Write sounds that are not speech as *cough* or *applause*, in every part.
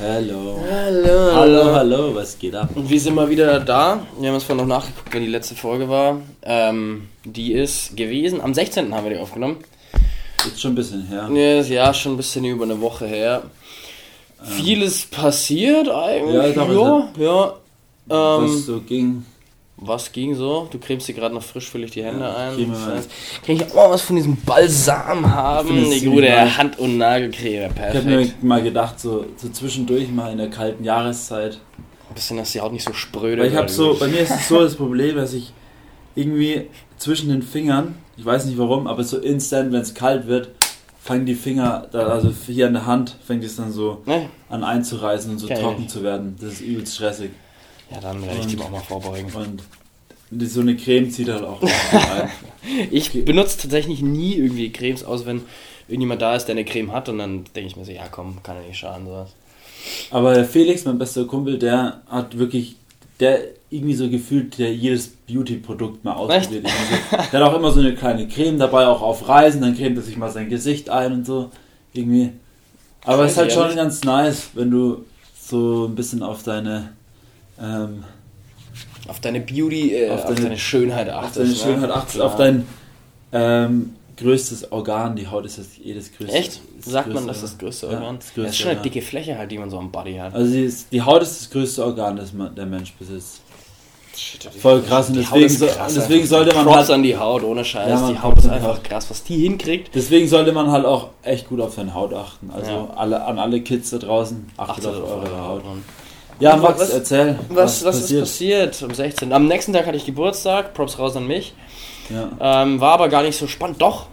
Hallo. Hallo. Hallo, hallo, was geht ab? Und wir sind mal wieder da. Wir haben uns vorhin noch nachgeguckt, wann die letzte Folge war. Ähm, die ist gewesen, am 16. haben wir die aufgenommen. Jetzt schon ein bisschen her. Ja, ist ja schon ein bisschen über eine Woche her. Vieles passiert eigentlich. Ja, doch, ja. ja. Ähm, was so ging. Was ging so? Du cremst dir gerade noch frisch völlig die Hände Ja, ein. heißt, Kann ich auch mal was von diesem Balsam haben? Die gute nice. Hand- und Nagelcreme. Ich habe mir Perfekt. mal gedacht, so, so zwischendurch mal in der kalten Jahreszeit. Ein bisschen, dass die Haut nicht so spröde Weil ich wird. so, bei mir ist es so *laughs* das Problem, dass ich irgendwie zwischen den Fingern, ich weiß nicht warum, aber so instant, wenn es kalt wird, fangen die Finger, also hier an der Hand, fängt es dann so Ne? an einzureißen und so ich trocken nicht. zu werden. Das ist übelst stressig. Ja, dann werde ich die auch mal vorbeugen. Und so eine Creme zieht halt auch *laughs* ein. Ich benutze tatsächlich nie irgendwie Cremes aus, wenn irgendjemand da ist, der eine Creme hat und dann denke ich mir so, ja komm, kann ja nicht schaden, sowas. Aber der Felix, mein bester Kumpel, der hat wirklich, der irgendwie so gefühlt, der jedes Beauty-Produkt mal ausprobiert. Irgendwie so. Der hat auch immer so eine kleine Creme dabei, auch auf Reisen, dann cremt er sich mal sein Gesicht ein und so. Irgendwie. Aber es ist halt schon ganz nice, wenn du so ein bisschen auf deine, ähm, Auf deine Beauty, äh, auf, Auf deine, deine- Schönheit auf achtest. deine ne? Schönheit achtest, auf dein ähm, größtes Organ. Die Haut ist das jedes größte. Echt? das Sagt man, größte- das ist das größte Ja, Organ? das Das, größte ist schon eine Organ. dicke Fläche halt, die man so am Body hat. Also die, ist, die Haut ist das größte Organ, das man, der Mensch besitzt. Shit, Voll krass und deswegen Haut so- krass deswegen sollte man Props halt- an die Haut, ohne Scheiß. Ja, man, die Haut ist einfach Haut. krass, was die hinkriegt. Deswegen sollte man halt auch echt gut auf seine Haut achten. Also Ja. alle, an alle Kids da draußen, achtet, Achtet auf eure Haut. Mann. Ja, Max, was- erzähl. Was, was ist passiert am 16.? Am nächsten Tag hatte ich Geburtstag, Props raus an mich. Ja. Ähm, war aber gar nicht so spannend. Doch.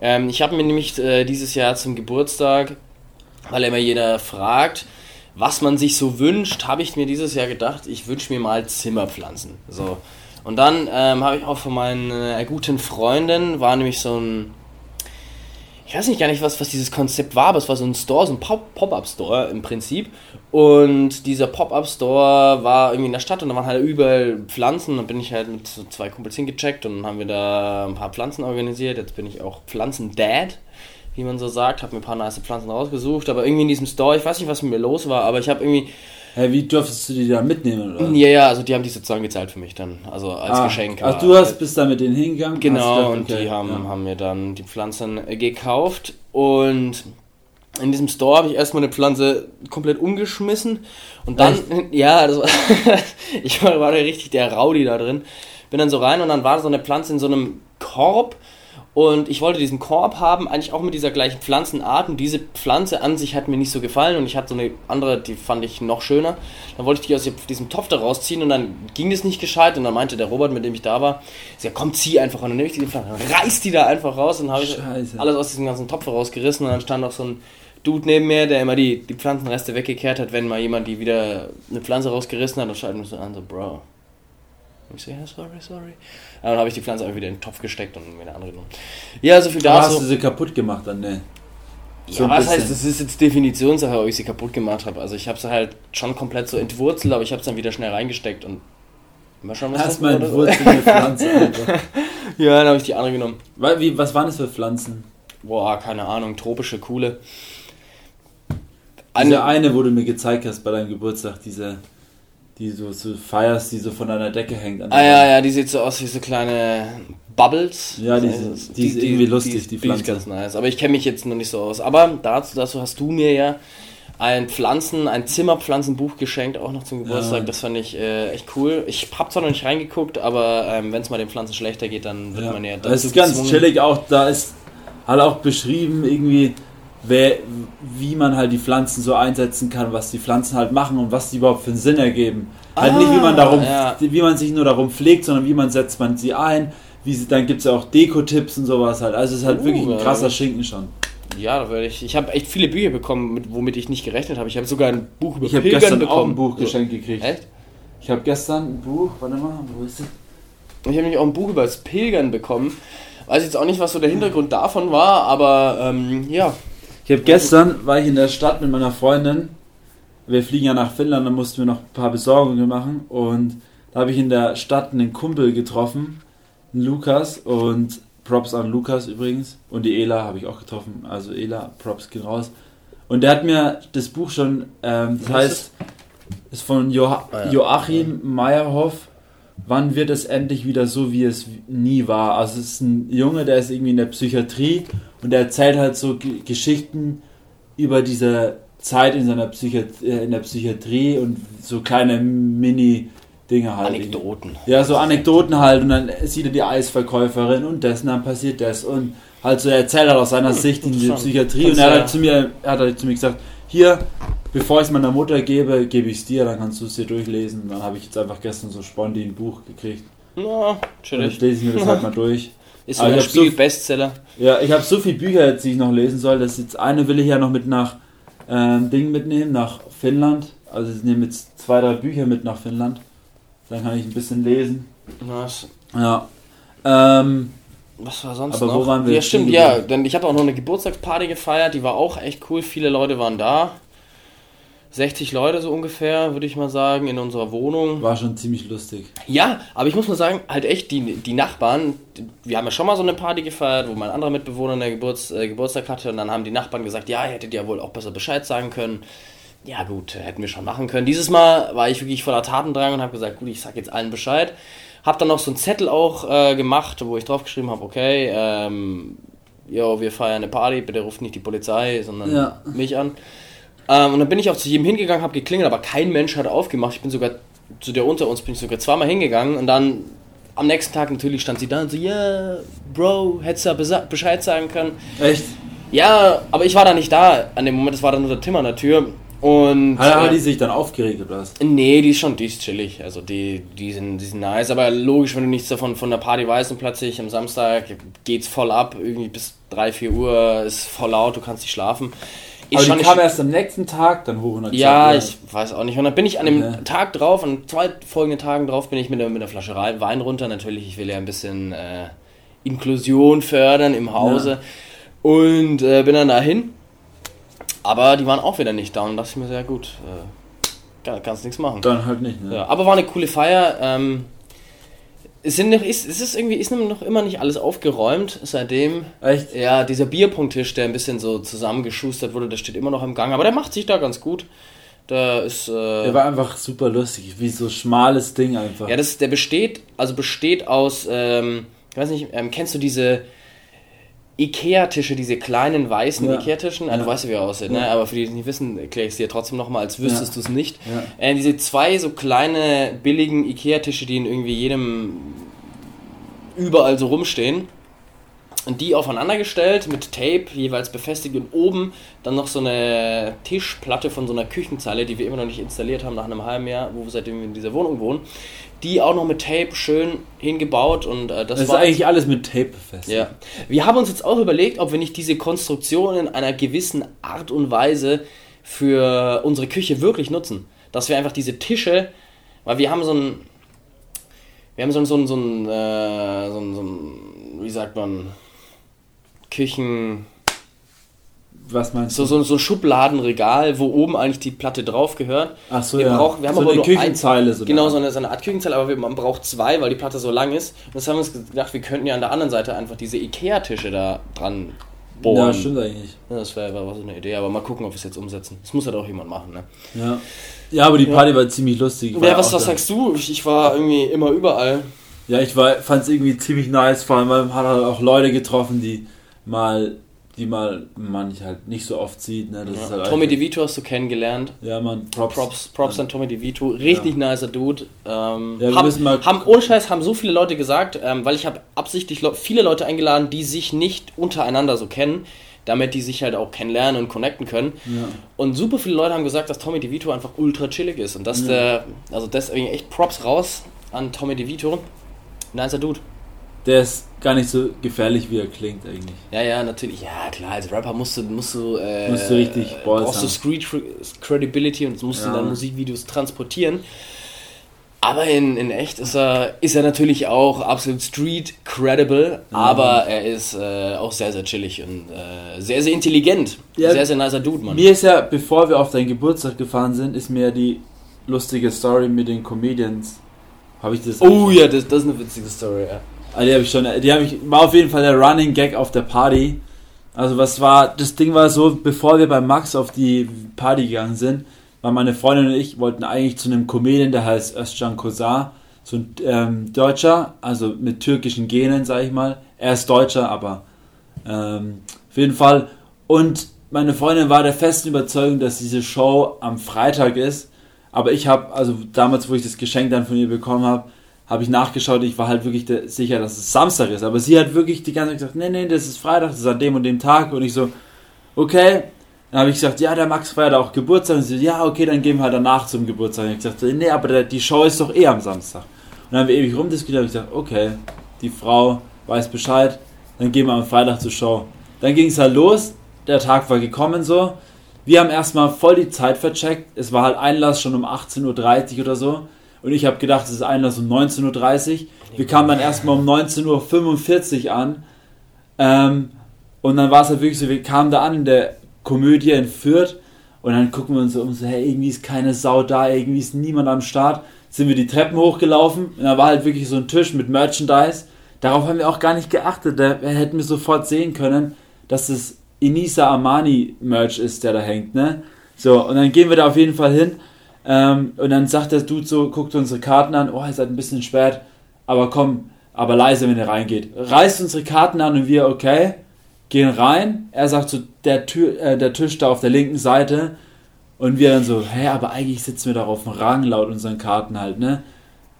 Ähm, ich habe mir nämlich äh, dieses Jahr zum Geburtstag, weil immer jeder fragt, was man sich so wünscht, habe ich mir dieses Jahr gedacht, ich wünsche mir mal Zimmerpflanzen. So. Und dann ähm, habe ich auch von meinen äh, guten Freunden, war nämlich so ein, ich weiß nicht gar nicht, was, was dieses Konzept war, aber es war so ein Store, so ein Pop- Pop-Up-Store im Prinzip. Und dieser Pop-Up-Store war irgendwie in der Stadt und da waren halt überall Pflanzen. Dann bin ich halt mit so zwei Kumpels hingecheckt und dann haben wir da ein paar Pflanzen organisiert. Jetzt bin ich auch Pflanzen-Dad, wie man so sagt. Habe mir ein paar nice Pflanzen rausgesucht. Aber irgendwie in diesem Store, ich weiß nicht, was mit mir los war, aber ich habe irgendwie. Hey, wie durftest du die da mitnehmen, oder? Ja, ja, also die haben die sozusagen gezahlt für mich dann. Also als Ah, Geschenk. Also aber- du hast bist da mit denen hingegangen? Genau, gedacht, und okay, die haben, ja. haben mir dann die Pflanzen äh, gekauft und in diesem Store habe ich erstmal eine Pflanze komplett umgeschmissen und dann, *laughs* ja, das war, *laughs* ich war, war da richtig der Rowdy da drin, bin dann so rein und dann war so eine Pflanze in so einem Korb und ich wollte diesen Korb haben, eigentlich auch mit dieser gleichen Pflanzenart und diese Pflanze an sich hat mir nicht so gefallen und ich hatte so eine andere, die fand ich noch schöner. Dann wollte ich die aus diesem Topf da rausziehen und dann ging das nicht gescheit und dann meinte der Robert, mit dem ich da war, ja komm, zieh einfach und dann nehme ich diese Pflanze, reiß die da einfach raus und dann habe ich Scheiße. alles aus diesem ganzen Topf rausgerissen und dann stand noch so ein Dude neben mir, der immer die, die Pflanzenreste weggekehrt hat, wenn mal jemand die wieder eine Pflanze rausgerissen hat und schaut mich so an, so Bro. Ich so, ja, sorry, sorry. Aber dann habe ich die Pflanze einfach wieder in den Topf gesteckt und mir eine andere genommen. Ja, so viel Aber hast dazu. du sie kaputt gemacht dann, ne? so Ja, was bisschen. heißt, das ist jetzt Definitionssache, ob ich sie kaputt gemacht habe. Also ich habe sie halt schon komplett so entwurzelt, aber ich habe es dann wieder schnell reingesteckt und mal schauen, was Erstmal eine Pflanze, *laughs* Alter. Ja, dann habe ich die andere genommen. Wie, was waren das für Pflanzen? Boah, keine Ahnung, tropische, coole. Diese Eine, eine, wo du mir gezeigt hast bei deinem Geburtstag, diese, die du so feierst, die so von deiner Decke hängt. ah ja, ja, die sieht so aus wie so kleine Bubbles. Ja, die Das sind- heißt, die ist irgendwie lustig, die die, die ist Pflanze. ganz nice. Aber ich kenne mich jetzt noch nicht so aus. Aber dazu, dazu hast du mir ja ein Pflanzen, ein Zimmerpflanzenbuch geschenkt, auch noch zum Geburtstag. Ja. Das fand ich äh, echt cool. Ich hab zwar noch nicht reingeguckt, aber ähm, wenn es mal den Pflanzen schlechter geht, dann wird Ja. man ja das ist ganz chillig auch, da ist halt auch beschrieben irgendwie, wer, wie man halt die Pflanzen so einsetzen kann, was die Pflanzen halt machen und was die überhaupt für einen Sinn ergeben. halt Ah, nicht, wie man darum, ja. wie man sich nur darum pflegt, sondern wie man setzt man sie ein, wie sie, dann gibt es ja auch Deko-Tipps und sowas halt. Also es ist halt Uh, wirklich ein krasser Schinken schon. Ja, da werde ich. Ich habe echt viele Bücher bekommen, mit, womit ich nicht gerechnet habe. Ich habe sogar ein Buch über Ich habe Pilgern gestern bekommen. auch ein Buch So. geschenkt gekriegt. Echt? Ich habe gestern ein Buch, warte mal, wo ist es? Ich habe nämlich auch ein Buch über das Pilgern bekommen. Weiß jetzt auch nicht, was so der Hintergrund davon war, aber ähm, ja. Ich habe gestern, war ich in der Stadt mit meiner Freundin. Wir fliegen ja nach Finnland, da mussten wir noch ein paar Besorgungen machen. Und da habe ich in der Stadt einen Kumpel getroffen, einen Lukas. Und Props an Lukas übrigens. Und die Ela habe ich auch getroffen. Also Ela, Props gehen raus. Und der hat mir das Buch schon, ähm, das heißt, ist von jo ah. Joachim Meyerhoff. Wann wird es endlich wieder so, wie es nie war? Also es ist ein Junge, der ist irgendwie in der Psychiatrie und der erzählt halt so G Geschichten über diese Zeit in seiner Psychiat äh, in der Psychiatrie und so kleine Mini Dinge halt. Anekdoten. Ja, so Anekdoten halt und dann sieht er die Eisverkäuferin und das und dann passiert das und halt so er erzählt halt aus seiner Sicht in die Psychiatrie und er hat halt zu mir, er hat halt zu mir gesagt, hier, bevor ich es meiner Mutter gebe, gebe ich es dir, dann kannst du es dir durchlesen. Dann habe ich jetzt einfach gestern so spontan ein Buch gekriegt. Ja, chillig. Dann lese ich mir das halt mal durch. *laughs* Ist ein Spiegel so, Bestseller. Ja, ich habe so viele Bücher, die ich noch lesen soll. Das jetzt eine will ich ja noch mit nach ähm, Ding mitnehmen, nach Finnland. Also ich nehme jetzt zwei, drei Bücher mit nach Finnland. Dann kann ich ein bisschen lesen. Was? Ja. Ähm, was war sonst aber noch? Wo waren wir ja, stimmt, ja. Denn ich habe auch noch eine Geburtstagsparty gefeiert, die war auch echt cool. Viele Leute waren da. 60 Leute so ungefähr, würde ich mal sagen, in unserer Wohnung. War schon ziemlich lustig. Ja, aber ich muss mal sagen, halt echt, die, die Nachbarn, wir haben ja schon mal so eine Party gefeiert, wo mein anderer Mitbewohner eine Geburts, äh, Geburtstag hatte und dann haben die Nachbarn gesagt, ja, ihr hättet ja wohl auch besser Bescheid sagen können. Ja gut, hätten wir schon machen können. Dieses Mal war ich wirklich voller Tatendrang und habe gesagt, gut, ich sag jetzt allen Bescheid. Hab dann noch so einen Zettel auch äh, gemacht, wo ich draufgeschrieben habe, okay, ähm, jo, wir feiern eine Party, bitte ruft nicht die Polizei, sondern ja. mich an. Ähm, und dann bin ich auch zu jedem hingegangen, habe geklingelt, aber kein Mensch hat aufgemacht. Ich bin sogar zu der unter uns bin ich sogar zweimal hingegangen und dann am nächsten Tag natürlich stand sie da und so, ja, yeah, Bro, hättest du ja Bescheid sagen können. Echt? Ja, aber ich war da nicht da an dem Moment, es war dann nur der Tim an der Tür. Und, hat, hat äh, die sich dann aufgeregt oder was? Nee, die ist schon, die ist chillig. Also die, die, sind, die sind nice, aber logisch, wenn du nichts davon von der Party weißt und plötzlich am Samstag geht's voll ab, irgendwie bis 3, 4 Uhr ist voll laut, du kannst nicht schlafen. Aber die kam erst am nächsten Tag dann hoch und hat Ja, gesagt, ich weiß auch nicht. Und dann bin ich an dem okay. Tag drauf, an zwei folgenden Tagen drauf, bin ich mit, der, mit einer Flasche Wein runter. Natürlich, ich will ja ein bisschen äh, Inklusion fördern im Hause. Ja. Und äh, bin dann dahin. Aber die waren auch wieder nicht da und dachte ich mir, sehr gut, äh, kannst nichts machen. Dann halt nicht, ne? Ja, aber war eine coole Feier. Ähm, es, sind noch, ist, es ist irgendwie ist noch immer nicht alles aufgeräumt seitdem. Echt? Ja, dieser Bierpunkttisch, der ein bisschen so zusammengeschustert wurde, der steht immer noch im Gang, aber der macht sich da ganz gut. Der ist. Äh, der war einfach super lustig, wie so schmales Ding einfach. Ja, das, der besteht, also besteht aus, ähm, ich weiß nicht, ähm, kennst du diese Ikea-Tische, diese kleinen weißen ja. Ikea-Tischen, also ja. du weißt ja, wie er aussieht, ne? aber für die, die es nicht wissen, erkläre ich es dir trotzdem nochmal, als wüsstest ja. du es nicht. Äh, diese zwei so kleine, billigen Ikea-Tische, die in irgendwie jedem überall so rumstehen. Und die aufeinander gestellt mit Tape jeweils befestigt und oben dann noch so eine Tischplatte von so einer Küchenzeile, die wir immer noch nicht installiert haben nach einem halben Jahr, wo wir seitdem in dieser Wohnung wohnen die auch noch mit Tape schön hingebaut und äh, das, das ist eigentlich alles mit Tape befestigt. Ja. Wir haben uns jetzt auch überlegt, ob wir nicht diese Konstruktion in einer gewissen Art und Weise für unsere Küche wirklich nutzen. Dass wir einfach diese Tische, weil wir haben so ein, wir haben so ein, so ein, so ein, äh, so ein, so ein wie sagt man, Küchen was meinst du? So, so, so ein Schubladenregal, wo oben eigentlich die Platte drauf gehört. Ach so, wir ja. Brauchen, wir haben so aber eine Küchenzeile. Ein, so genau, so eine, so eine Art Küchenzeile, aber man braucht zwei, weil die Platte so lang ist. Und das haben wir uns gedacht, wir könnten ja an der anderen Seite einfach diese Ikea-Tische da dran bohren. Ja, stimmt eigentlich. Ja, das wäre wär so eine Idee, aber mal gucken, ob wir es jetzt umsetzen. Das muss halt auch jemand machen, ne? Ja. Ja, aber die Party ja. war ziemlich lustig. Ja, was, was sagst du? Ich war irgendwie immer überall. Ja, ich fand es irgendwie ziemlich nice, vor allem, man hat halt auch Leute getroffen, die mal die mal man halt nicht so oft sieht. Ne? Ja. Halt Tommy DeVito hast du kennengelernt. Ja, man, Props. Props, Props an Tommy DeVito. Richtig ja. nicer Dude. Ähm, ja, haben, haben, ohne Scheiß haben so viele Leute gesagt, ähm, weil ich habe absichtlich viele Leute eingeladen, die sich nicht untereinander so kennen, damit die sich halt auch kennenlernen und connecten können. Ja. Und super viele Leute haben gesagt, dass Tommy DeVito einfach ultra chillig ist. Und dass der, also deswegen echt Props raus an Tommy DeVito. Nicer Dude der ist gar nicht so gefährlich, wie er klingt eigentlich. Ja, ja, natürlich. Ja, klar, als Rapper musst du, musst du, äh, musst du richtig Balls brauchst du Street Credibility und musst ja. du dann Musikvideos transportieren. Aber in, in echt ist er, ist er natürlich auch absolut street credible, ja. aber er ist äh, auch sehr, sehr chillig und äh, sehr, sehr intelligent. Ja, sehr, sehr nicer Dude, Mann. Mir ist ja, bevor wir auf deinen Geburtstag gefahren sind, ist mir die lustige Story mit den Comedians. Habe ich das? Oh ja, das, das ist eine witzige Story, ja. Also die habe ich schon, die habe ich, war auf jeden Fall der Running Gag auf der Party. Also was war, das Ding war so, bevor wir bei Max auf die Party gegangen sind, war meine Freundin und ich wollten eigentlich zu einem Comedian, der heißt Özcan Kozar, so ein ähm, Deutscher, also mit türkischen Genen, sag ich mal. Er ist Deutscher, aber ähm, auf jeden Fall. Und meine Freundin war der festen Überzeugung, dass diese Show am Freitag ist. Aber ich habe, also damals, wo ich das Geschenk dann von ihr bekommen habe, habe ich nachgeschaut. Ich war halt wirklich sicher, dass es Samstag ist. Aber sie hat wirklich die ganze Zeit gesagt, nee, nee, das ist Freitag, das ist an dem und dem Tag. Und ich so, okay. Dann habe ich gesagt, ja, der Max feiert auch Geburtstag. Und sie so, ja, okay, dann gehen wir halt danach zum Geburtstag. Und ich gesagt, nee, aber der, die Show ist doch eh am Samstag. Und dann haben wir ewig rumdiskutiert. habe ich gesagt, okay, die Frau weiß Bescheid. Dann gehen wir am Freitag zur Show. Dann ging es halt los der Tag war gekommen so. Wir haben erstmal voll die Zeit vercheckt. Es war halt Einlass schon um 18.30 Uhr oder so. Und ich habe gedacht, es ist Einlass um 19.30 Uhr. Wir kamen dann erstmal um 19.45 Uhr an. Ähm, und dann war es halt wirklich so, wir kamen da an in der Komödie in Fürth. Und dann gucken wir uns um, so, hey, irgendwie ist keine Sau da, irgendwie ist niemand am Start. Sind wir die Treppen hochgelaufen und da war halt wirklich so ein Tisch mit Merchandise. Darauf haben wir auch gar nicht geachtet. Da hätten wir sofort sehen können, dass es Inisa Armani Merch ist, der da hängt, ne? So, und dann gehen wir da auf jeden Fall hin. Ähm, und dann sagt der Dude so, guckt unsere Karten an, oh, ihr seid ein bisschen spät, aber komm, aber leise, wenn ihr reingeht. Reißt unsere Karten an und wir, okay, gehen rein. Er sagt so, der, Tür, äh, der Tisch da auf der linken Seite. Und wir dann so, hä, aber eigentlich sitzen wir da auf dem Rang laut unseren Karten halt, ne?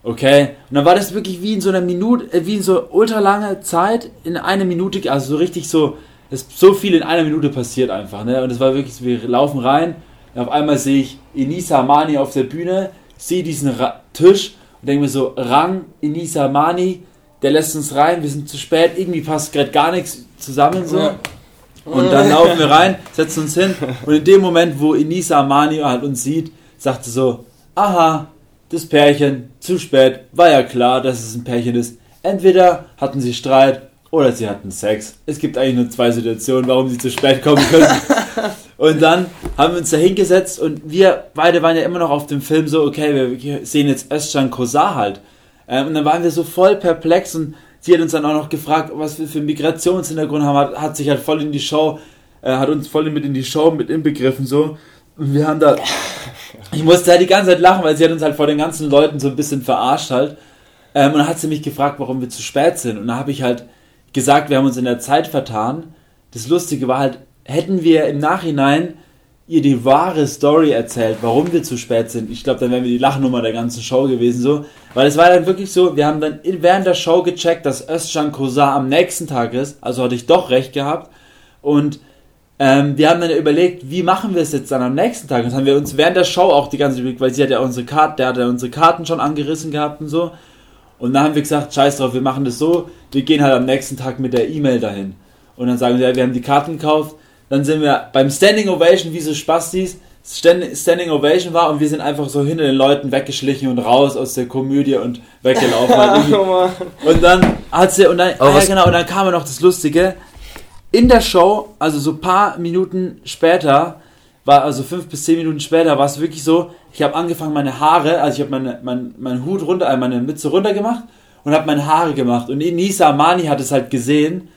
Okay. Und dann war das wirklich wie in so einer Minute, äh, wie in so ultra lange Zeit, in eine Minute, also so richtig so ist so viel in einer Minute passiert einfach. Ne? Und es war wirklich so, wir laufen rein, und auf einmal sehe ich Inisa Mani auf der Bühne, sehe diesen Ra Tisch und denke mir so, Rang, Inisa Mani, der lässt uns rein, wir sind zu spät, irgendwie passt gerade gar nichts zusammen so. Ja. Und dann *laughs* laufen wir rein, setzen uns hin und in dem Moment, wo Inisa Mani halt uns sieht, sagt sie so, aha, das Pärchen, zu spät, war ja klar, dass es ein Pärchen ist. Entweder hatten sie Streit oder sie hatten Sex. Es gibt eigentlich nur zwei Situationen, warum sie zu spät kommen können. *laughs* und dann haben wir uns da hingesetzt und wir beide waren ja immer noch auf dem Film so, okay, wir sehen jetzt Özcan Kosar halt. Ähm, und dann waren wir so voll perplex und sie hat uns dann auch noch gefragt, was wir für Migrationshintergrund haben, hat, hat sich halt voll in die Show, äh, hat uns voll mit in die Show mit inbegriffen so. Und wir haben da, ich musste halt die ganze Zeit lachen, weil sie hat uns halt vor den ganzen Leuten so ein bisschen verarscht halt. Ähm, und dann hat sie mich gefragt, warum wir zu spät sind. Und da habe ich halt gesagt, wir haben uns in der Zeit vertan. Das Lustige war halt, hätten wir im Nachhinein ihr die wahre Story erzählt, warum wir zu spät sind, ich glaube, dann wären wir die Lachnummer der ganzen Show gewesen, so. Weil es war dann wirklich so, wir haben dann während der Show gecheckt, dass Özcan Kosar am nächsten Tag ist, also hatte ich doch recht gehabt. Und ähm, wir haben dann überlegt, wie machen wir es jetzt dann am nächsten Tag? Das haben wir uns während der Show auch die ganze Zeit, weil sie hat ja unsere Karten, der hat ja unsere Karten schon angerissen gehabt und so. Und dann haben wir gesagt, scheiß drauf, wir machen das so, wir gehen halt am nächsten Tag mit der E-Mail dahin. Und dann sagen wir, ja, wir haben die Karten gekauft. Dann sind wir beim Standing Ovation, wie so Spastis, Standing Ovation war und wir sind einfach so hinter den Leuten weggeschlichen und raus aus der Komödie und weggelaufen. *laughs* Halt und dann hat sie, und dann, oh, ja, genau, und dann kam noch das Lustige. In der Show, also so ein paar Minuten später, war also fünf bis zehn Minuten später, war es wirklich so, ich habe angefangen, meine Haare, also ich habe meine, mein, meinen Hut runter, äh, meine Mütze runter gemacht und habe meine Haare gemacht. Und Nisa Amani hat es halt gesehen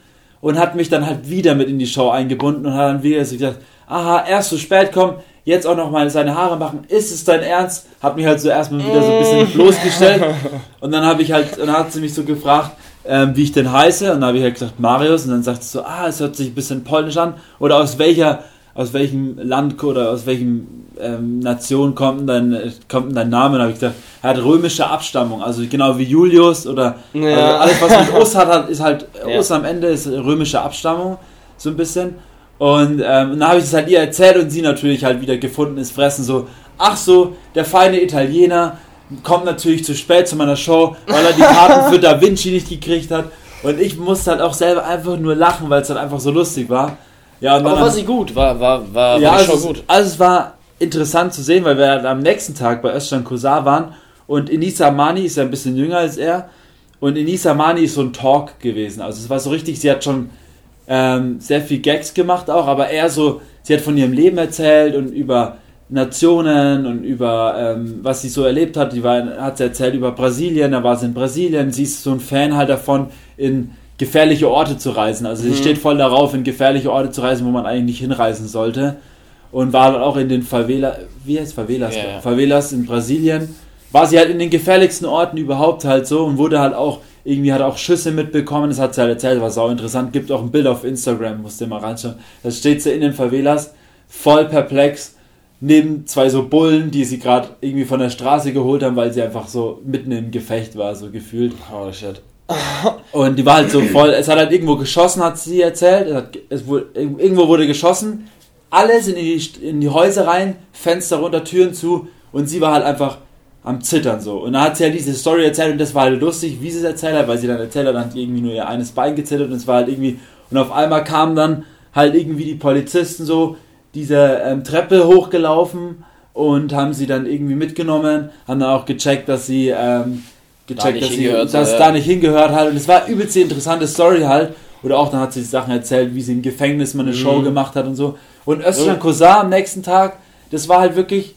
und hat mich dann halt wieder mit in die Show eingebunden und hat dann wieder so gesagt, aha, erst so spät kommen, jetzt auch noch mal seine Haare machen. Ist es dein Ernst? Hat mich halt so erstmal wieder so ein bisschen bloßgestellt. *laughs* Und dann habe ich halt, dann hat sie mich so gefragt, ähm, wie ich denn heiße. Und dann habe ich halt gesagt, Marius. Und dann sagt sie so, ah, es hört sich ein bisschen polnisch an. Oder aus welcher aus welchem Land oder aus welchem ähm, Nation kommt denn, dein, kommt denn dein Name? Und habe ich gesagt, er hat römische Abstammung, also genau wie Julius oder ja. also alles, was mit Us hat, ist halt, *laughs* ja. Us am Ende ist römische Abstammung, so ein bisschen. Und, ähm, und dann habe ich es halt ihr erzählt und sie natürlich halt wieder gefunden ist Fressen so, ach so, der feine Italiener kommt natürlich zu spät zu meiner Show, weil er die Karten für Da Vinci nicht gekriegt hat. Und ich musste halt auch selber einfach nur lachen, weil es halt einfach so lustig war. Ja, Aber war sie gut? War, war, war, ja, war also gut? Also es war interessant zu sehen, weil wir halt am nächsten Tag bei Özcan Kosar waren und Inisa Mani ist ja ein bisschen jünger als er und Inisa Mani ist so ein Talk gewesen. Also es war so richtig, sie hat schon ähm, sehr viel Gags gemacht auch, aber eher so, sie hat von ihrem Leben erzählt und über Nationen und über ähm, was sie so erlebt hat. Die war, hat sie erzählt über Brasilien, da war sie in Brasilien, sie ist so ein Fan halt davon, in gefährliche Orte zu reisen. Also sie Mhm. steht voll darauf, in gefährliche Orte zu reisen, wo man eigentlich nicht hinreisen sollte. Und war dann auch in den Favela, wie heißt Favelas? Ja. Favelas in Brasilien. War sie halt in den gefährlichsten Orten überhaupt halt so und wurde halt auch, irgendwie hat auch Schüsse mitbekommen, das hat sie halt erzählt, war sau interessant. Gibt auch ein Bild auf Instagram, musst du mal reinschauen. Da steht sie in den Favelas, voll perplex, neben zwei so Bullen, die sie gerade irgendwie von der Straße geholt haben, weil sie einfach so mitten im Gefecht war, so gefühlt. Oh shit. Und die war halt so voll, es hat halt irgendwo geschossen, hat sie erzählt. Es hat, es wurde, irgendwo wurde geschossen. Alle sind in die, in die Häuser rein, Fenster runter, Türen zu und sie war halt einfach am Zittern so. Und dann hat sie halt diese Story erzählt und das war halt lustig, wie sie es erzählt hat, weil sie dann erzählt hat, dann hat irgendwie nur ihr eines Bein gezittert und es war halt irgendwie, und auf einmal kamen dann halt irgendwie die Polizisten so diese ähm, Treppe hochgelaufen und haben sie dann irgendwie mitgenommen, haben dann auch gecheckt, dass sie ähm, gecheckt, nicht dass, sie, dass es ja. da nicht hingehört hat und es war übelst die interessante Story halt. Oder auch dann hat sie Sachen erzählt, wie sie im Gefängnis mal eine Show Mhm. gemacht hat und so. Und Özcan Ja. Kosar am nächsten Tag, das war halt wirklich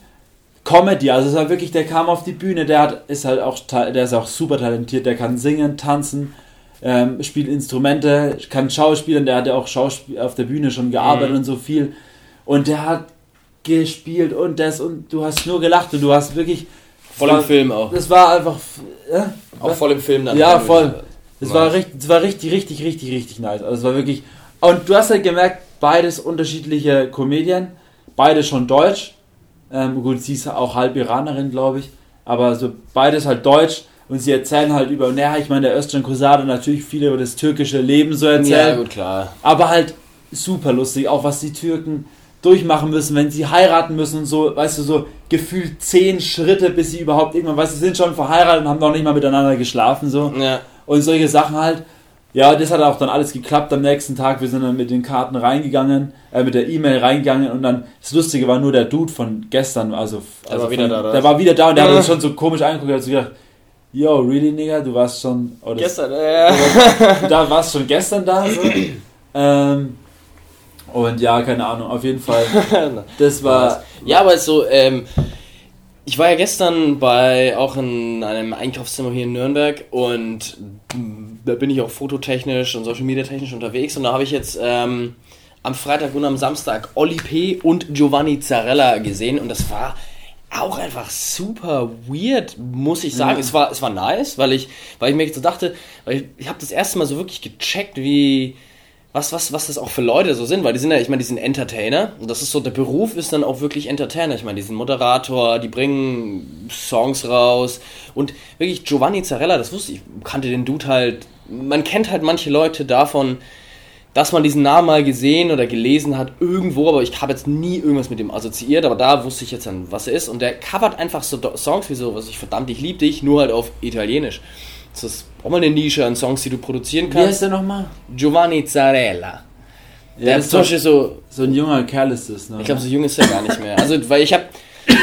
Comedy. Also es war wirklich, der kam auf die Bühne, der hat, ist halt auch, der ist auch super talentiert, der kann singen, tanzen, ähm, spielt Instrumente, kann schauspielen, der hat ja auch Schauspiel auf der Bühne schon gearbeitet Mhm. und so viel. Und der hat gespielt und das und du hast nur gelacht und du hast wirklich Voll das im war- Film auch. Das war einfach äh, Auch voll im Film dann. ja, voll. Das Nice. war, richtig, war richtig, richtig, richtig, richtig nice. Also es war wirklich. Und du hast halt gemerkt, beides unterschiedliche Comedien, beide schon deutsch. Ähm, gut, sie ist auch halb Iranerin, glaube ich. Aber so beides halt deutsch. Und sie erzählen halt über, naja, ich meine, der Özcan Kusada natürlich viel über das türkische Leben so Ja, erzählt. gut, klar. aber halt super lustig, auch was die Türken durchmachen müssen, wenn sie heiraten müssen und so, weißt du, so gefühlt zehn Schritte, bis sie überhaupt irgendwann, weißt du, sind schon verheiratet und haben noch nicht mal miteinander geschlafen, so. Ja. Und solche Sachen halt. Ja, das hat auch dann alles geklappt am nächsten Tag. Wir sind dann mit den Karten reingegangen, äh, mit der E-Mail reingegangen und dann, das Lustige war nur der Dude von gestern, also, also war wieder von, da, oder Der war wieder da und der hat Ja. uns schon so komisch angeguckt, hat so gedacht, yo, really, Nigga, du warst schon, Gestern, äh, *laughs* da warst schon gestern da, so. ähm, und ja, keine Ahnung, auf jeden Fall, *laughs* das war, Ja, aber so, ähm, ich war ja gestern bei auch in einem Einkaufszimmer hier in Nürnberg und da bin ich auch fototechnisch und Social Media technisch unterwegs und da habe ich jetzt ähm, am Freitag und am Samstag Oli P. und Giovanni Zarella gesehen und das war auch einfach super weird, muss ich sagen. Ja. Es, war, es war nice, weil ich, weil ich mir so dachte, weil ich, ich habe das erste Mal so wirklich gecheckt, wie, was, was, was das auch für Leute so sind, weil die sind ja, ich meine, die sind Entertainer. Und das ist so, der Beruf ist dann auch wirklich Entertainer. Ich meine, die sind Moderator, die bringen Songs raus. Und wirklich Giovanni Zarella, das wusste ich, kannte den Dude halt, man kennt halt manche Leute davon, dass man diesen Namen mal gesehen oder gelesen hat irgendwo, aber ich habe jetzt nie irgendwas mit dem assoziiert, aber da wusste ich jetzt dann, was er ist. Und der covert einfach so Songs wie so, was ich verdammt, ich lieb dich, nur halt auf Italienisch. Das ist auch mal eine Nische an Songs, die du produzieren wie heißt kannst. der nochmal? Giovanni Zarella. Ja, Der ist zum Beispiel so, so ein junger Kerl ist das, ne? ich glaube, so jung ist er gar nicht mehr. Also, weil ich habe,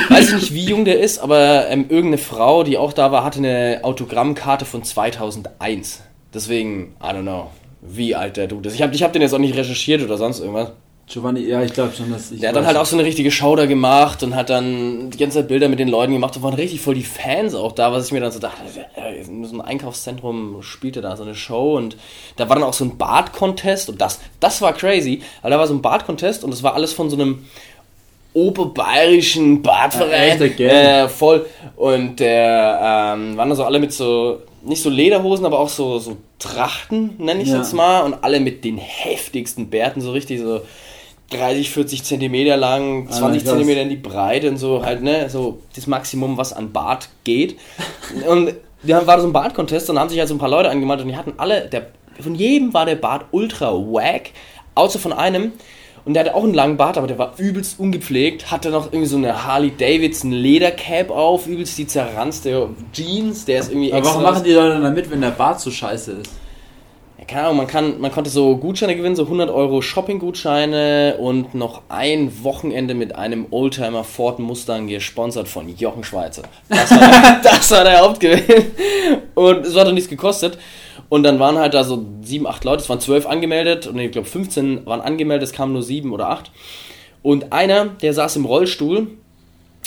weiß ich nicht, wie jung der ist, aber ähm, irgendeine Frau, die auch da war, hatte eine Autogrammkarte von 2001. Deswegen, I don't know, wie alt der Dude ist. Ich habe ich hab den jetzt auch nicht recherchiert oder sonst irgendwas. Giovanni, ja, ich glaube schon, dass ich. Der hat dann halt auch so eine richtige Show da gemacht und hat dann die ganze Zeit Bilder mit den Leuten gemacht. Da waren richtig voll die Fans auch da, was ich mir dann so dachte, in so einem Einkaufszentrum spielte da so eine Show und da war dann auch so ein Bart-Contest und das, das war crazy, weil da war so ein Bart-Contest und das war alles von so einem oberbayerischen Bartverein. Ja, echt, geil. äh, voll. Und der ähm, waren da so alle mit so, nicht so Lederhosen, aber auch so, so Trachten, nenne ich Ja. jetzt mal. Und alle mit den heftigsten Bärten, so richtig so 30, 40 Zentimeter lang, 20 krass. Zentimeter in die Breite und so halt, ne, so das Maximum, was an Bart geht. und da war so ein Bart-Contest und haben sich halt so ein paar Leute angemalt und die hatten alle, der, von jedem war der Bart ultra wack, außer von einem. Und der hatte auch einen langen Bart, aber der war übelst ungepflegt, hatte noch irgendwie so eine Harley Davidson Ledercap auf, übelst die zerranzte Jeans, der ist irgendwie Aber warum extra- machen die Leute dann mit, wenn der Bart so scheiße ist? Keine Ahnung, man, kann, man konnte so Gutscheine gewinnen, so 100 Euro Shopping-Gutscheine und noch ein Wochenende mit einem Oldtimer Ford Mustang gesponsert von Jochen Schweizer. Das war, der, *laughs* das war der Hauptgewinn. Und es hat doch nichts gekostet. Und dann waren halt da so sieben, acht Leute, es waren zwölf angemeldet und ich glaube 15 waren angemeldet, es kamen nur sieben oder acht. Und einer, der saß im Rollstuhl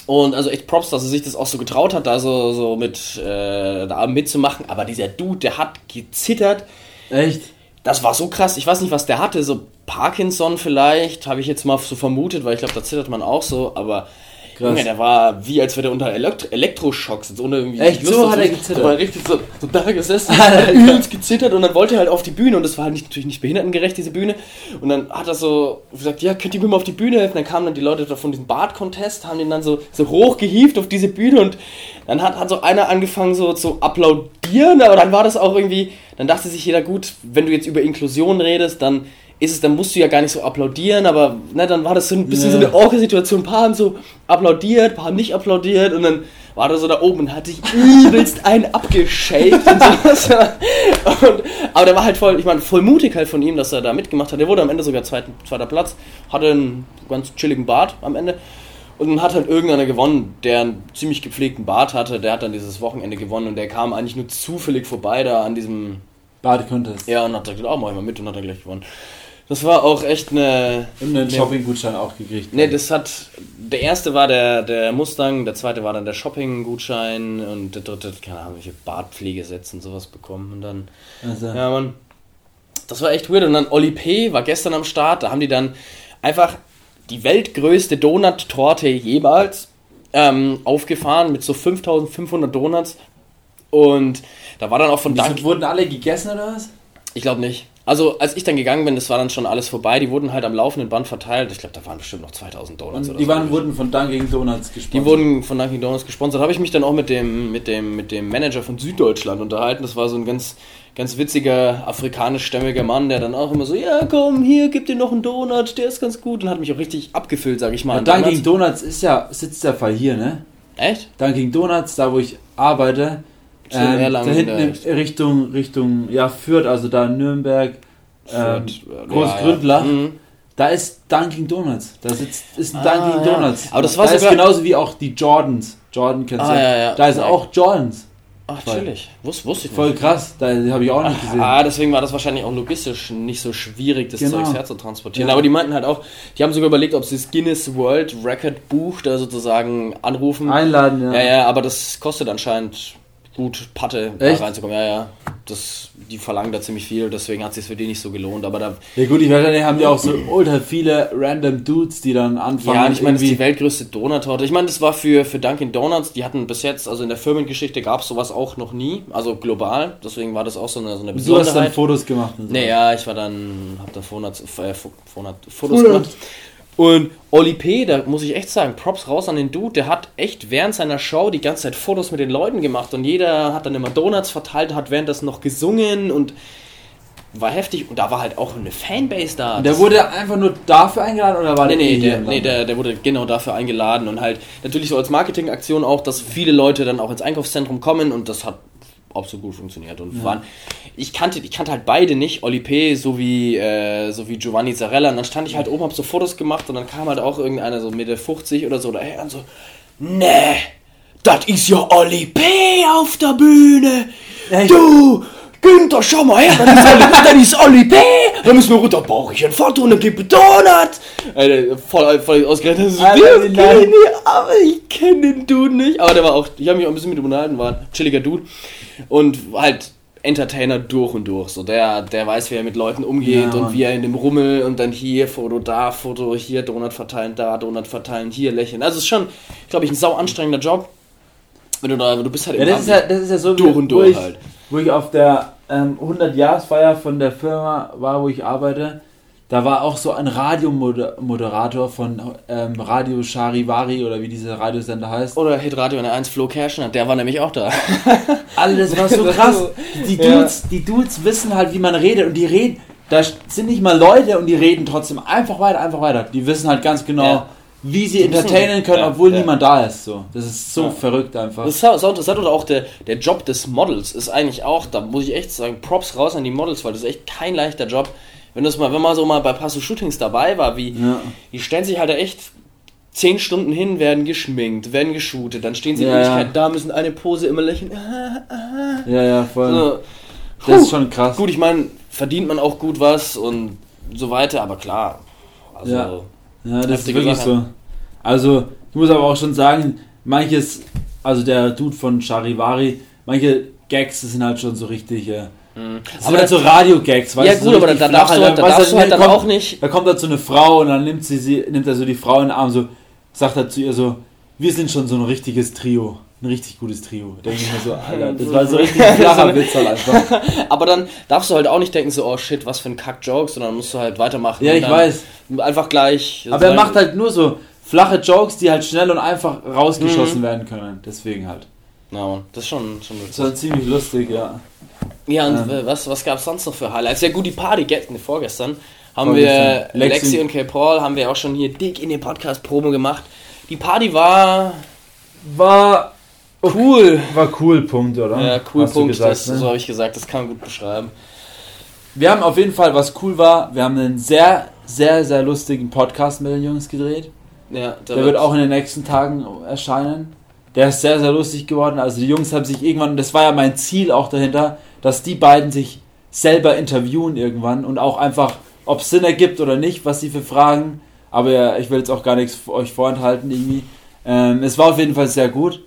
und also echt Props, dass er sich das auch so getraut hat, da so, so mit äh, da mitzumachen. Aber dieser Dude, der hat gezittert Echt? das war so krass. Ich weiß nicht, was der hatte. So Parkinson vielleicht, habe ich jetzt mal so vermutet, weil ich glaube, da zittert man auch so. Aber Krass. Junge, der war wie, als wäre der unter Elektro Elektroschocks. So ohne irgendwie Echt, so hat er gezittert? War richtig so, so da gesessen, *laughs* hat übelst gezittert und dann wollte er halt auf die Bühne und das war halt nicht, natürlich nicht behindertengerecht, diese Bühne. Und dann hat er so gesagt, ja, könnt ihr mir mal auf die Bühne helfen? Dann kamen dann die Leute von diesem Bart-Contest, haben ihn dann so, so hochgehievt auf diese Bühne und dann hat, hat so einer angefangen so zu applaudieren, aber dann war das auch irgendwie, dann dachte sich jeder, gut, wenn du jetzt über Inklusion redest, dann ist es, dann musst du ja gar nicht so applaudieren, aber ne, dann war das so ein bisschen ja. so eine Orche-Situation. Ein paar haben so applaudiert, ein paar haben nicht applaudiert und dann war er so da oben und hat sich übelst einen abgeschakt und sowas. *laughs* Und, aber der war halt voll, ich meine, voll mutig halt von ihm, dass er da mitgemacht hat. Der wurde am Ende sogar zweiten, zweiter Platz, hatte einen ganz chilligen Bart am Ende. Und dann hat halt irgendeiner gewonnen, der einen ziemlich gepflegten Bart hatte. Der hat dann dieses Wochenende gewonnen und der kam eigentlich nur zufällig vorbei da an diesem Bart-Contest. Ja, und hat gesagt, auch mal mit und hat dann gleich gewonnen. Das war auch echt eine. Und einen Shopping-Gutschein auch gekriegt. Ne, das hat. Der erste war der, der Mustang, der zweite war dann der Shopping-Gutschein und der dritte, keine Ahnung, welche Bartpflegesätze und sowas bekommen. Und dann. Also. Ja, man. Das war echt weird. Und dann Oli P. war gestern am Start. Da haben die dann einfach die weltgrößte Donut-Torte jemals ähm, aufgefahren mit so 5500 Donuts. Und da war dann auch von Dank. Wurden alle gegessen oder was? Ich glaube nicht. Also, als ich dann gegangen bin, das war dann schon alles vorbei. Die wurden halt am laufenden Band verteilt. Ich glaube, da waren bestimmt noch 2000 Donuts. Und die waren, so. wurden von Dunkin' Donuts gesponsert. Die wurden von Dunkin' Donuts gesponsert. Da habe ich mich dann auch mit dem, mit, dem, mit dem Manager von Süddeutschland unterhalten. Das war so ein ganz, ganz witziger afrikanischstämmiger Mann, der dann auch immer so: Ja, komm, hier, gib dir noch einen Donut, der ist ganz gut. Und hat mich auch richtig abgefüllt, sage ich mal. Ja, Dunkin' Donuts ist ja, sitzt der Fall hier, ne? Echt? Dunkin' Donuts, da wo ich arbeite. Ähm, da hinten Richtung, Richtung, ja, Fürth, also da Nürnberg, ähm, Großgründler. Ja, ja. Mhm. Da ist Dunkin' Donuts. Da sitzt, ist ein ah, Dunkin' Donuts. Aber das war da ist genauso wie auch die Jordans. Jordan kennst ah, du. Ja, ja. Da ist auch Jordans. Ach, chillig. Wus, wusste ich Voll nicht. krass, da habe ich auch nicht gesehen. Ah, deswegen war das wahrscheinlich auch logistisch nicht so schwierig, das genau. Zeugs herzutransportieren. Ja. Aber die meinten halt auch, die haben sogar überlegt, ob sie das Guinness World Record Buch da sozusagen anrufen. Einladen, ja. Ja, ja, aber das kostet anscheinend gut Patte Echt? da reinzukommen. Ja, ja. Das, die verlangen da ziemlich viel, deswegen hat es sich für die nicht so gelohnt. Aber da. Ja gut, ich weiß, die haben ja auch so ultra viele random Dudes, die dann anfangen. Ja, ich meine, das ist die weltgrößte Donut-Torte. Ich meine, das war für, für Dunkin' Donuts, die hatten bis jetzt, also in der Firmengeschichte gab es sowas auch noch nie, also global. Deswegen war das auch so eine, so eine Besonderheit. Du hast dann Fotos gemacht. Und so. Naja, ich war dann, hab da Fotos, äh, Fotos gemacht. Und Oli P., da muss ich echt sagen, Props raus an den Dude, der hat echt während seiner Show die ganze Zeit Fotos mit den Leuten gemacht und jeder hat dann immer Donuts verteilt, hat während das noch gesungen und war heftig und da war halt auch eine Fanbase da. Der wurde einfach nur dafür eingeladen oder war nee? Nee, der, nee der, der wurde genau dafür eingeladen und halt natürlich so als Marketingaktion auch, dass viele Leute dann auch ins Einkaufszentrum kommen und das hat absolut gut funktioniert und ja. waren ich kannte ich kannte halt beide nicht Oli P sowie äh, sowie Giovanni Zarella und dann stand ich halt oben hab so Fotos gemacht und dann kam halt auch irgendeiner so Mitte 50 oder so daher und so nee das ist ja Oli P auf der Bühne Echt? du Günther, schau mal her, dann ist Oli, *laughs* P. Dann müssen wir runter, brauche ich ein Foto und dann gebe Donut. Alter, voll, voll ausgerechnet. So, Alter, kenn ich, aber ich kenne den Dude nicht. Aber der war auch, ich habe mich auch ein bisschen mit ihm unterhalten, war ein chilliger Dude. Und halt Entertainer durch und durch. So der, der weiß, wie er mit Leuten umgeht ja, und wie er in dem Rummel und dann hier Foto, da Foto, hier Donut verteilen, da Donut verteilen, hier lächeln. Also es ist schon, glaube ich, ein sau anstrengender Job. Wenn du da, du bist halt ja, das ist ja, das ist ja so durch und durch wo ich, halt. Wo ich auf der ähm, 100-Jahresfeier von der Firma war, wo ich arbeite, da war auch so ein Radiomoderator von ähm, Radio Charivari oder wie dieser Radiosender heißt. Oder Hit Radio 1 Flo Kerschner, der war nämlich auch da. *laughs* Alles war so *laughs* krass. Die Dudes, ja. die Dudes wissen halt, wie man redet und die reden, da sind nicht mal Leute und die reden trotzdem einfach weiter, einfach weiter. Die wissen halt ganz genau, ja. wie sie entertainen können, ja, obwohl niemand da ist. So. Das ist so verrückt einfach. Das ist so interessant und auch der, der Job des Models ist eigentlich auch, da muss ich echt sagen, Props raus an die Models, weil das ist echt kein leichter Job wenn das mal, wenn man so mal bei Passo Shootings dabei war, wie ja. die stellen sich halt echt zehn Stunden hin, werden geschminkt, werden geshootet, dann stehen sie ja, in Wirklichkeit ja. da, müssen eine Pose immer lächeln. Ja, ja, voll. So. Das ist schon krass. Gut, ich meine, verdient man auch gut was und so weiter, aber klar. Also, ja. ja, das ist wirklich Sache. so. Also, ich muss aber auch schon sagen, manches, also der Dude von Charivari, manche Gags, sind halt schon so richtig. Äh, Mhm. Aber dann so Radio-Gags, weißt ja, du? Ja, gut, so aber da darfst du, halt, da darfst du halt dann kommt, auch nicht. Da kommt halt so eine Frau und dann nimmt sie, sie nimmt er so die Frau in den Arm, so, sagt er zu ihr so, wir sind schon so ein richtiges Trio. Ein richtig gutes Trio. Denke ich mir so, *laughs* Alter, das war so richtig *laughs* flacher Witz halt einfach. *laughs* Aber dann darfst du halt auch nicht denken, so, oh shit, was für ein Kack-Joke, sondern musst du halt weitermachen. Ja, ich weiß. Einfach gleich. Aber er macht halt nur so flache Jokes, die halt schnell und einfach rausgeschossen mhm. werden können. Deswegen halt. Ja, das ist schon, schon lustig. Das war ziemlich lustig, ja. Ja, und ähm. was, was gab es sonst noch für Highlights? Ja, gut, die Party, gestern, vorgestern, haben wir, Lexi, Lexi und K. Paul, haben wir auch schon hier dick in den Podcast-Promo gemacht. Die Party war. War. Cool. War cool, Punkt, oder? Ja, cool, Hast Punkt, gesagt, das, ne? so habe ich gesagt, das kann man gut beschreiben. Wir haben auf jeden Fall, was cool war, wir haben einen sehr, sehr, sehr lustigen Podcast mit den Jungs gedreht. Ja, der, der wird auch in den nächsten Tagen erscheinen. Der ist sehr, sehr lustig geworden. Also die Jungs haben sich irgendwann, das war ja mein Ziel auch dahinter, dass die beiden sich selber interviewen irgendwann und auch einfach, ob es Sinn ergibt oder nicht, was sie für Fragen. Aber ja, ich will jetzt auch gar nichts euch vorenthalten irgendwie. Ähm, es war auf jeden Fall sehr gut.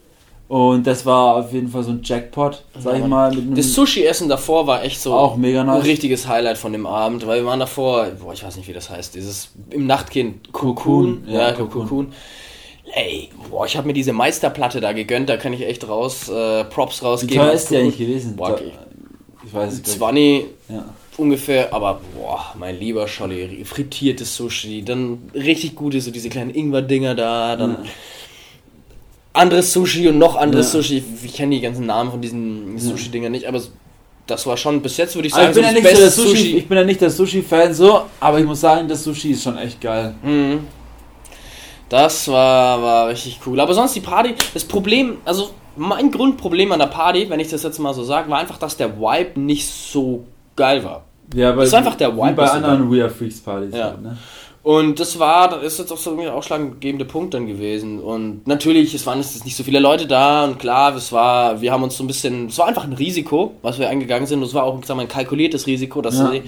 Und das war auf jeden Fall so ein Jackpot, sag ich mal. das Sushi-Essen davor war echt so auch mega nice. ein richtiges Highlight von dem Abend, weil wir waren davor, boah, ich weiß nicht, wie das heißt, dieses im Nachtkind Cocoon. Ja, ja Cocoon. Cocoon. Ey, boah, ich habe mir diese Meisterplatte da gegönnt, da kann ich echt raus, äh, Props rausgeben. Wie teuer ist die eigentlich gewesen? Boah, okay. Ich weiß es 20 ja. ungefähr, aber boah, mein lieber Scholli, frittiertes Sushi, dann richtig gute, so diese kleinen Ingwer-Dinger da, dann... Ja anderes Sushi und noch anderes ja. Sushi. Ich kenne die ganzen Namen von diesen Sushi-Dingern nicht, aber das war schon bis jetzt, würde ich sagen, ich bin, ja nicht so der Sushi, Sushi. ich bin ja nicht der Sushi-Fan so, aber ich muss sagen, das Sushi ist schon echt geil. Mhm. Das war, war richtig cool. Aber sonst die Party, das Problem, also mein Grundproblem an der Party, wenn ich das jetzt mal so sage, war einfach, dass der Vibe nicht so geil war. Ja, weil das ist einfach der Vibe. Wie bei anderen We Are Freaks Partys. Ja. Halt, ne? Und das war, das ist jetzt auch so ein ausschlaggebende Punkt dann gewesen. Und natürlich, es waren jetzt nicht so viele Leute da und klar, es war, wir haben uns so ein bisschen, es war einfach ein Risiko, was wir eingegangen sind. Und es war auch, ich sag mal, ein kalkuliertes Risiko, dass ja. wir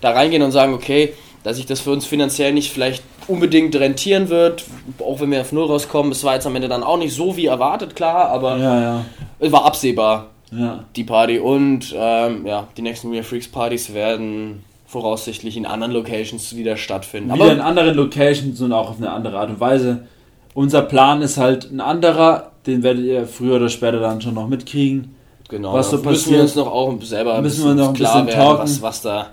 da reingehen und sagen, okay, dass sich das für uns finanziell nicht vielleicht unbedingt rentieren wird, auch wenn wir auf Null rauskommen. Es war jetzt am Ende dann auch nicht so wie erwartet, klar, aber ja, ja. es war absehbar, ja. die Party. Und ähm, ja, die nächsten We Freaks Partys werden voraussichtlich in anderen Locations wieder stattfinden. Wieder Aber in anderen Locations und auch auf eine andere Art und Weise. Unser Plan ist halt ein anderer, den werdet ihr früher oder später dann schon noch mitkriegen. Genau, was so passiert. Müssen wir uns noch auch selber müssen wir noch ein klar bisschen werden, was, was, da,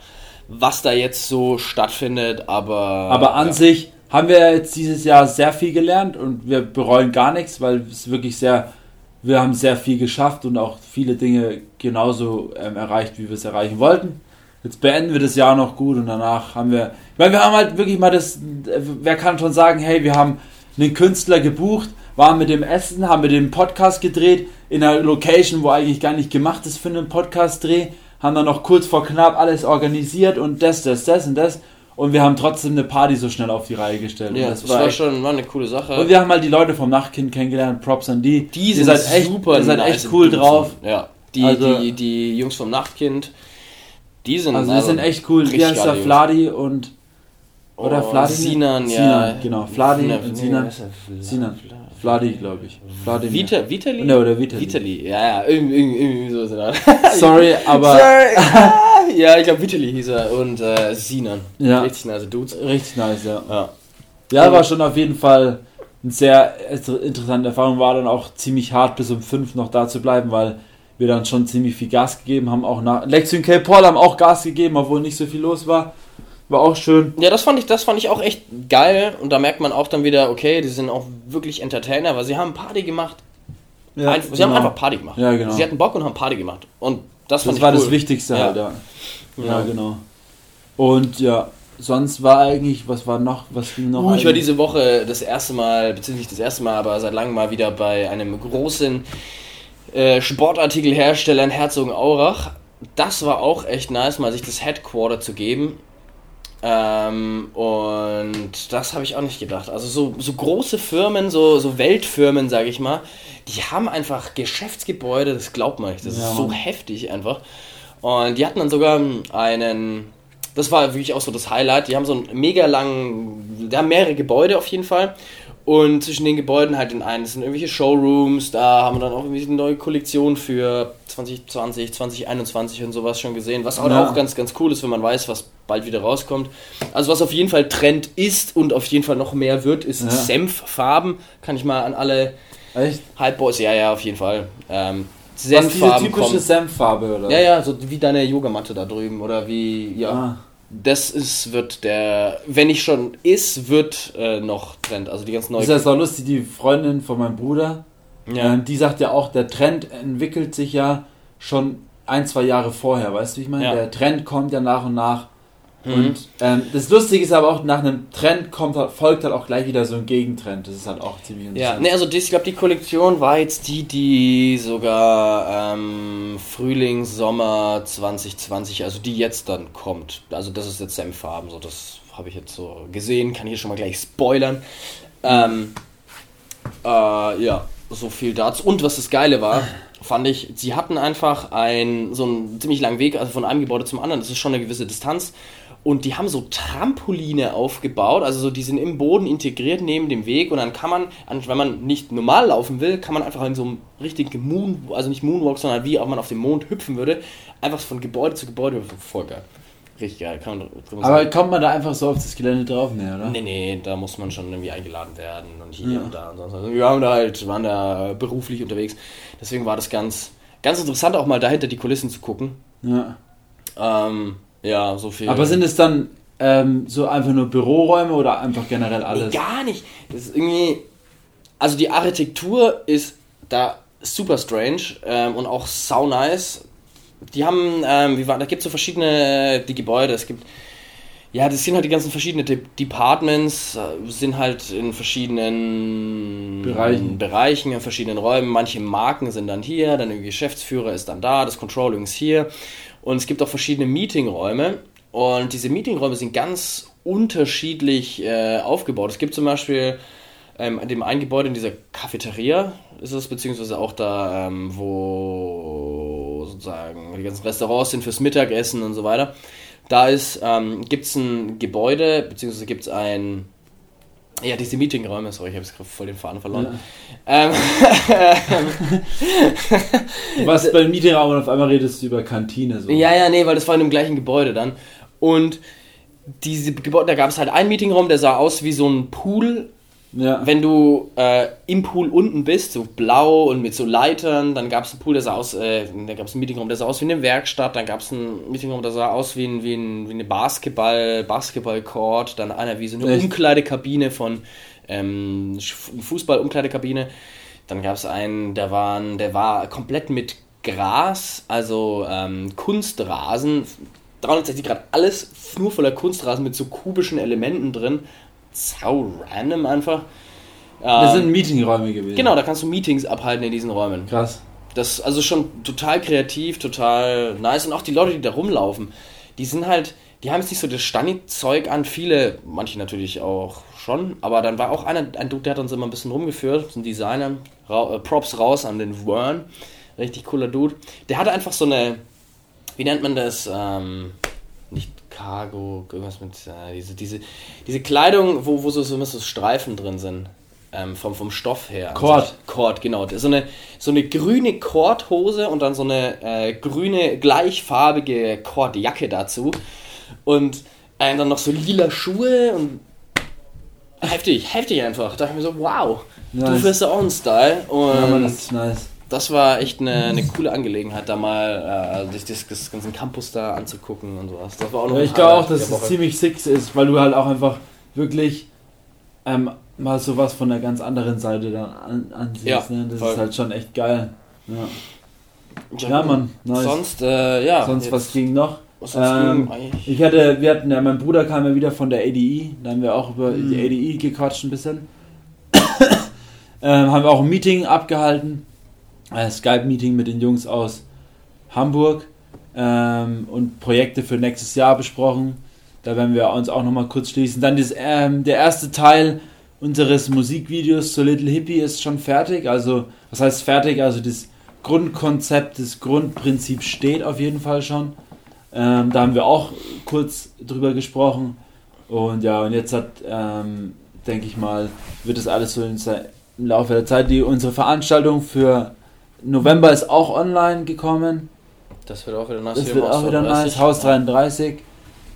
was da jetzt so stattfindet. Aber, aber an ja. sich haben wir jetzt dieses Jahr sehr viel gelernt und wir bereuen gar nichts, weil es wirklich sehr, wir haben sehr viel geschafft und auch viele Dinge genauso ähm, erreicht, wie wir es erreichen wollten jetzt beenden wir das Jahr noch gut und danach haben wir, weil wir haben halt wirklich mal das, wer kann schon sagen, hey, wir haben einen Künstler gebucht, waren mit dem Essen, haben mit dem Podcast gedreht, in einer Location, wo eigentlich gar nicht gemacht ist für einen Podcast-Dreh, haben dann noch kurz vor knapp alles organisiert und das, das, das und das. Und wir haben trotzdem eine Party so schnell auf die Reihe gestellt. Ja, das, das war, war schon war eine coole Sache. Und wir haben halt die Leute vom Nachtkind kennengelernt, Props an die. Die sind seid echt, super ihr seid echt cool drauf. Ja, die, also, die, die Jungs vom Nachtkind die sind also, die sind echt cool. Wie heißt der Fladi und oder oh, Fladi? Sinan, ja. genau. Fladi und Sinan. Sinan. Fladi, glaube ich. Fladi. Vita, Vitali? Ne, oder Vitali. Vitali, ja, ja, irgendwie, irgendwie so ist er. Sorry, aber. Sorry. *laughs* ja, ich glaube Vitali hieß er und äh, Sinan. Ja. Richtig nice Dudes. Richtig nice, ja. Ja, ja war schon auf jeden Fall eine sehr interessante Erfahrung. War dann auch ziemlich hart, bis um 5 noch da zu bleiben, weil wir dann schon ziemlich viel Gas gegeben haben. Auch nach Lexi und K. Paul haben auch Gas gegeben, obwohl nicht so viel los war. War auch schön. Ja, das fand ich, das fand ich auch echt geil. Und da merkt man auch dann wieder, okay, die sind auch wirklich Entertainer, weil sie haben Party gemacht. Ja, Einf sie genau. haben einfach Party gemacht. Ja, genau. Sie hatten Bock und haben Party gemacht. Und das, das war cool. das Wichtigste ja. halt, ja. ja. Ja, genau. Und ja, sonst war eigentlich, was war noch, was ging noch? Uh, ich war diese Woche das erste Mal, beziehungsweise das erste Mal, aber seit langem mal wieder bei einem großen äh, Sportartikelhersteller in Herzogenaurach. Das war auch echt nice, mal sich das Headquarter zu geben. Ähm, und das habe ich auch nicht gedacht. Also so, so große Firmen, so, so Weltfirmen, sage ich mal, die haben einfach Geschäftsgebäude, das glaubt man nicht. Das ja, ist so heftig einfach. Und die hatten dann sogar einen, das war wirklich auch so das Highlight, die haben so einen mega langen, die haben mehrere Gebäude auf jeden Fall. Und zwischen den Gebäuden halt in einen sind irgendwelche Showrooms, da haben wir dann auch irgendwie eine neue Kollektion für 2020, 2021 und sowas schon gesehen, was auch, ja. auch ganz, ganz cool ist, wenn man weiß, was bald wieder rauskommt. Also was auf jeden Fall Trend ist und auf jeden Fall noch mehr wird, ist ja. Senffarben. Kann ich mal an alle Echt? Hypeboys, ja, ja, auf jeden Fall. Ähm, Senffarben was, diese typische kommen. Senffarbe, oder? Ja, ja, so wie deine Yogamatte da drüben oder wie, ja. Ah das ist, wird der, wenn nicht schon ist, wird äh, noch Trend. Also die ganz neue. Das ist ja so lustig, die Freundin von meinem Bruder, ja. äh, die sagt ja auch, der Trend entwickelt sich ja schon ein, zwei Jahre vorher, weißt du, wie ich meine? Ja. Der Trend kommt ja nach und nach Mhm. Und ähm, das Lustige ist aber auch, nach einem Trend kommt, folgt halt auch gleich wieder so ein Gegentrend. Das ist halt auch ziemlich interessant. Ja, ne, also ich glaube, die Kollektion war jetzt die, die sogar ähm, Frühling, Sommer 2020, also die jetzt dann kommt. Also das ist jetzt Senffarben, so das habe ich jetzt so gesehen, kann hier schon mal gleich spoilern. Ähm, äh, ja, so viel dazu. Und was das Geile war, *laughs* fand ich, sie hatten einfach ein, so einen ziemlich langen Weg, also von einem Gebäude zum anderen, das ist schon eine gewisse Distanz. Und die haben so Trampoline aufgebaut, also so die sind im Boden integriert neben dem Weg und dann kann man, wenn man nicht normal laufen will, kann man einfach in so einem richtigen Moon, also nicht Moonwalk, sondern wie auch man auf dem Mond hüpfen würde, einfach von Gebäude zu Gebäude hüpfen. Voll geil. Richtig geil. Kann man Aber sagen. kommt man da einfach so auf das Gelände drauf? Nee, oder? Nee, nee, da muss man schon irgendwie eingeladen werden und hier ja. und da und sonst. Also wir haben da halt, waren da beruflich unterwegs. Deswegen war das ganz, ganz interessant, auch mal dahinter die Kulissen zu gucken. Ja. Ähm, ja, so viel. Aber sind es dann ähm, so einfach nur Büroräume oder einfach generell alles? Nee, gar nicht. Das ist irgendwie. Also die Architektur ist da super strange ähm, und auch sau nice. Die haben, ähm, wie war, da gibt es so verschiedene die Gebäude. Es gibt ja, das sind halt die ganzen verschiedenen De Departments, äh, sind halt in verschiedenen Bereichen. Bereichen, in verschiedenen Räumen. Manche Marken sind dann hier, dann der Geschäftsführer ist dann da, das Controlling ist hier. Und es gibt auch verschiedene Meetingräume. Und diese Meetingräume sind ganz unterschiedlich äh, aufgebaut. Es gibt zum Beispiel ähm, in dem einen Gebäude in dieser Cafeteria, ist es, beziehungsweise auch da, ähm, wo sozusagen die ganzen Restaurants sind fürs Mittagessen und so weiter. Da ähm, gibt es ein Gebäude, beziehungsweise gibt es ein. Ja, diese Meetingräume, sorry, ich habe jetzt voll den Faden verloren. Ja. Ähm, *laughs* Was bei Meetingraum und auf einmal redest du über Kantine so. Ja, ja, nee, weil das war in dem gleichen Gebäude dann. Und diese Gebäude, da gab es halt einen Meetingraum, der sah aus wie so ein Pool ja. Wenn du äh, im Pool unten bist, so blau und mit so Leitern, dann gab es einen Pool, der sah aus, äh, da gab es einen Meetingraum, der sah aus wie eine Werkstatt, dann gab es einen Meetingraum, der sah aus wie, ein, wie, ein, wie eine Basketball, Basketballcourt, dann einer wie so eine Echt? Umkleidekabine von ähm, Fußball-Umkleidekabine. Dann gab es einen, der, waren, der war komplett mit Gras, also ähm, Kunstrasen, 360 Grad, alles nur voller Kunstrasen mit so kubischen Elementen drin sau random einfach. Das sind ähm, Meetingräume gewesen. Genau, da kannst du Meetings abhalten in diesen Räumen. Krass. Das also schon total kreativ, total nice. Und auch die Leute, die da rumlaufen, die sind halt, die haben jetzt nicht so das Stani-Zeug an. Viele, manche natürlich auch schon. Aber dann war auch einer, ein Dude, der hat uns immer ein bisschen rumgeführt, ein Designer. Ra äh, Props raus an den Wern. Richtig cooler Dude. Der hatte einfach so eine, wie nennt man das? Ähm, nicht Cargo, irgendwas mit äh, diese, diese, diese Kleidung, wo, wo so, so, so Streifen drin sind. Ähm, vom, vom Stoff her. Kord. Kord, genau. So eine, so eine grüne Kordhose und dann so eine äh, grüne, gleichfarbige Kordjacke dazu. Und äh, dann noch so lila Schuhe und heftig, heftig einfach. Da dachte ich mir so, wow, nice. du fährst auch einen Style. Und ja, man, das ist nice das war echt eine, eine coole Angelegenheit, da mal äh, sich das, das ganze Campus da anzugucken und sowas. Das war auch noch ja, ich glaube auch, dass es ziemlich six ist, weil du halt auch einfach wirklich ähm, mal sowas von der ganz anderen Seite dann an, ansiehst. Ja, ne? Das voll. ist halt schon echt geil. Ja, ja, Mann. Nice. Sonst, äh, ja. Sonst was ging noch? Was ähm, ich hatte, wir hatten ja, mein Bruder kam ja wieder von der ADI, da haben wir auch über mhm. die ADI gequatscht ein bisschen. *coughs* ähm, haben wir auch ein Meeting abgehalten Skype-Meeting mit den Jungs aus Hamburg ähm, und Projekte für nächstes Jahr besprochen. Da werden wir uns auch nochmal kurz schließen. Dann das, ähm, der erste Teil unseres Musikvideos zu Little Hippie ist schon fertig. Also, was heißt fertig? Also, das Grundkonzept, das Grundprinzip steht auf jeden Fall schon. Ähm, da haben wir auch kurz drüber gesprochen. Und ja, und jetzt hat ähm, denke ich mal, wird das alles so im Laufe der Zeit. Die, unsere Veranstaltung für November ist auch online gekommen. Das wird auch wieder nice. Das wird auch wieder nice. Haus 33.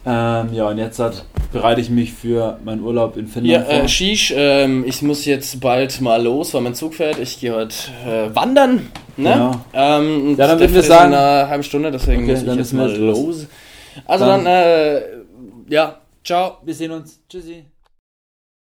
Ähm, ja, und jetzt hat, bereite ich mich für meinen Urlaub in Finnland ja, vor. Äh, Shish, ähm, ich muss jetzt bald mal los, weil mein Zug fährt. Ich gehe heute äh, wandern. Ne? Genau. Ähm, ja, dann würden wir sagen... In einer halben Stunde, deswegen okay, muss ich jetzt mal los. los. Also dann, dann äh, ja, ciao. Wir sehen uns. Tschüssi.